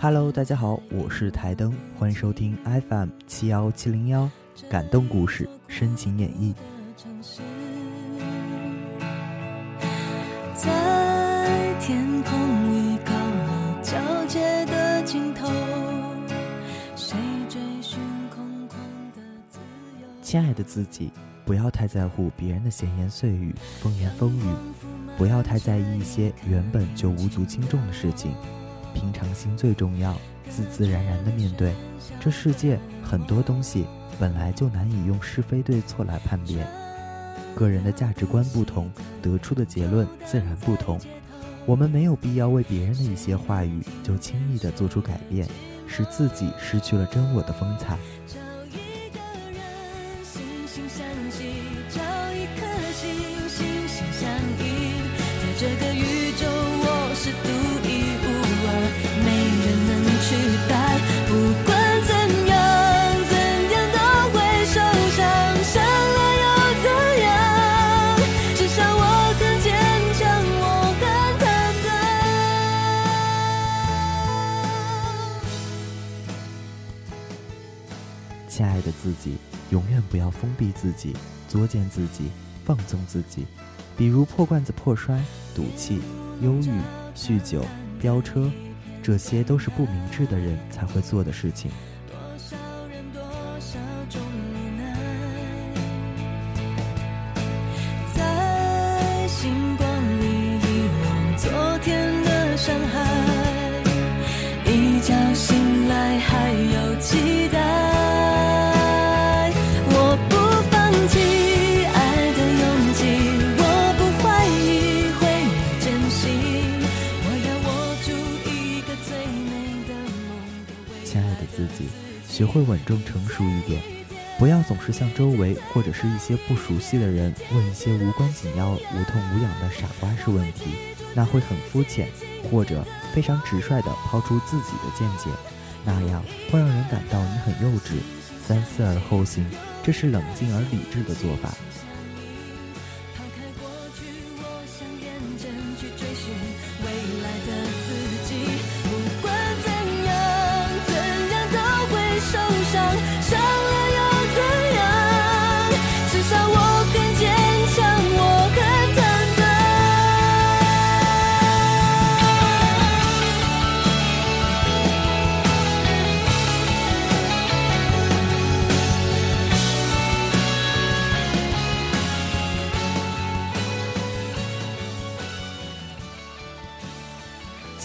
Hello，大家好，我是台灯，欢迎收听 FM 七幺七零幺，感动故事，深情演绎。在天空与高楼交界的尽头，谁追寻空旷的自由？亲爱的自己，不要太在乎别人的闲言碎语、风言风语，不要太在意一些原本就无足轻重的事情。平常心最重要，自自然然的面对这世界，很多东西本来就难以用是非对错来判别。个人的价值观不同，得出的结论自然不同。我们没有必要为别人的一些话语就轻易的做出改变，使自己失去了真我的风采。这个宇宙，我是独一无二，没人能取代。不管怎样，怎样都会受伤，伤了又怎样？至少我很坚强，我很坦荡。亲爱的自己，永远不要封闭自己、作践自己、放纵自己。比如破罐子破摔、赌气、忧郁、酗酒、飙车，这些都是不明智的人才会做的事情。己，学会稳重成熟一点，不要总是向周围或者是一些不熟悉的人问一些无关紧要、无痛无痒的傻瓜式问题，那会很肤浅，或者非常直率地抛出自己的见解，那样会让人感到你很幼稚。三思而后行，这是冷静而理智的做法。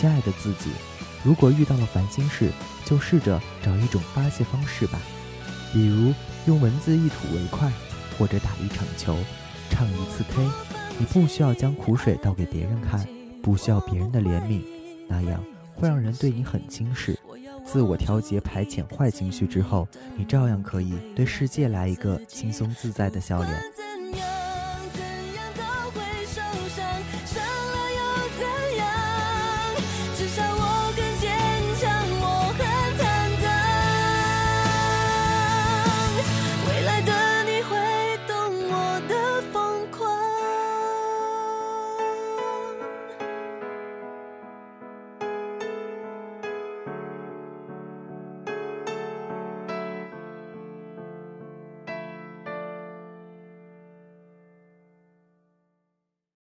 亲爱的自己，如果遇到了烦心事，就试着找一种发泄方式吧，比如用文字一吐为快，或者打一场球，唱一次 K。你不需要将苦水倒给别人看，不需要别人的怜悯，那样会让人对你很轻视。自我调节、排遣坏情绪之后，你照样可以对世界来一个轻松自在的笑脸。